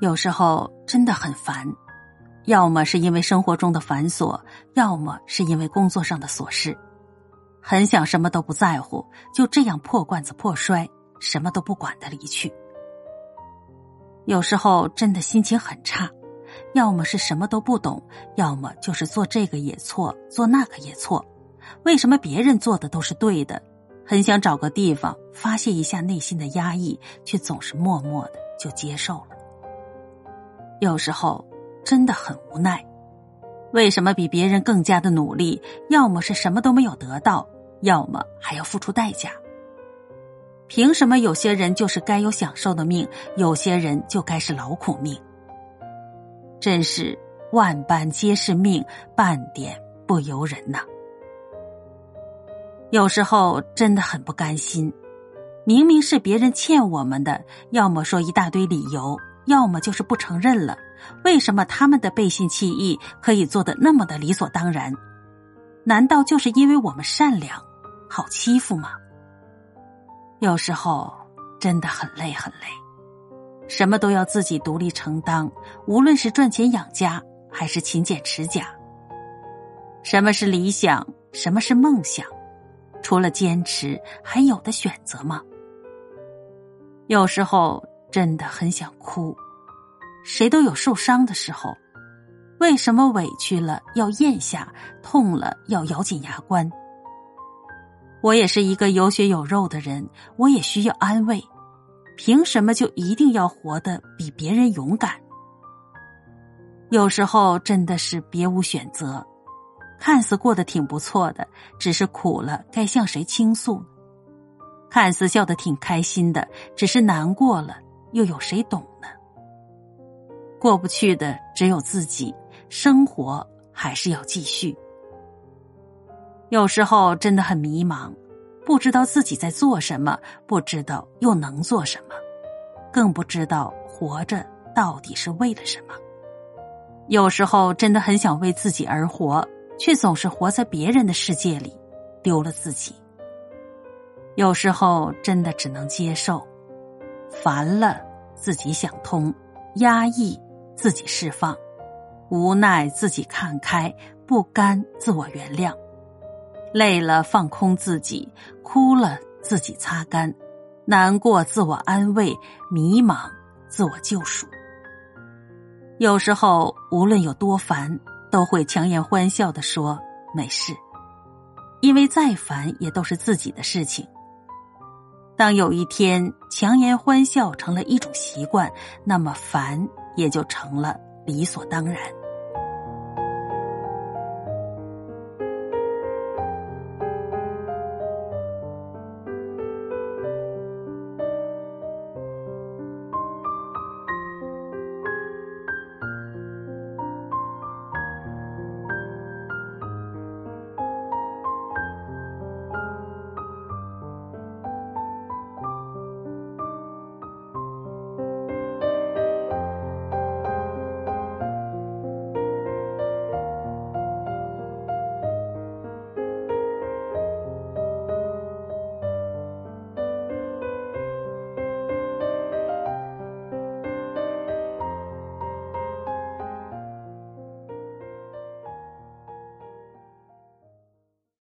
有时候真的很烦，要么是因为生活中的繁琐，要么是因为工作上的琐事，很想什么都不在乎，就这样破罐子破摔，什么都不管的离去。有时候真的心情很差，要么是什么都不懂，要么就是做这个也错，做那个也错。为什么别人做的都是对的？很想找个地方发泄一下内心的压抑，却总是默默的就接受了。有时候真的很无奈，为什么比别人更加的努力，要么是什么都没有得到，要么还要付出代价？凭什么有些人就是该有享受的命，有些人就该是劳苦命？真是万般皆是命，半点不由人呐！有时候真的很不甘心，明明是别人欠我们的，要么说一大堆理由，要么就是不承认了。为什么他们的背信弃义可以做的那么的理所当然？难道就是因为我们善良，好欺负吗？有时候真的很累很累，什么都要自己独立承担，无论是赚钱养家，还是勤俭持家。什么是理想？什么是梦想？除了坚持，还有的选择吗？有时候真的很想哭。谁都有受伤的时候，为什么委屈了要咽下，痛了要咬紧牙关？我也是一个有血有肉的人，我也需要安慰。凭什么就一定要活得比别人勇敢？有时候真的是别无选择。看似过得挺不错的，只是苦了该向谁倾诉？看似笑得挺开心的，只是难过了又有谁懂呢？过不去的只有自己，生活还是要继续。有时候真的很迷茫，不知道自己在做什么，不知道又能做什么，更不知道活着到底是为了什么。有时候真的很想为自己而活，却总是活在别人的世界里，丢了自己。有时候真的只能接受，烦了自己想通，压抑自己释放，无奈自己看开，不甘自我原谅。累了，放空自己；哭了，自己擦干；难过，自我安慰；迷茫，自我救赎。有时候，无论有多烦，都会强颜欢笑的说没事，因为再烦也都是自己的事情。当有一天强颜欢笑成了一种习惯，那么烦也就成了理所当然。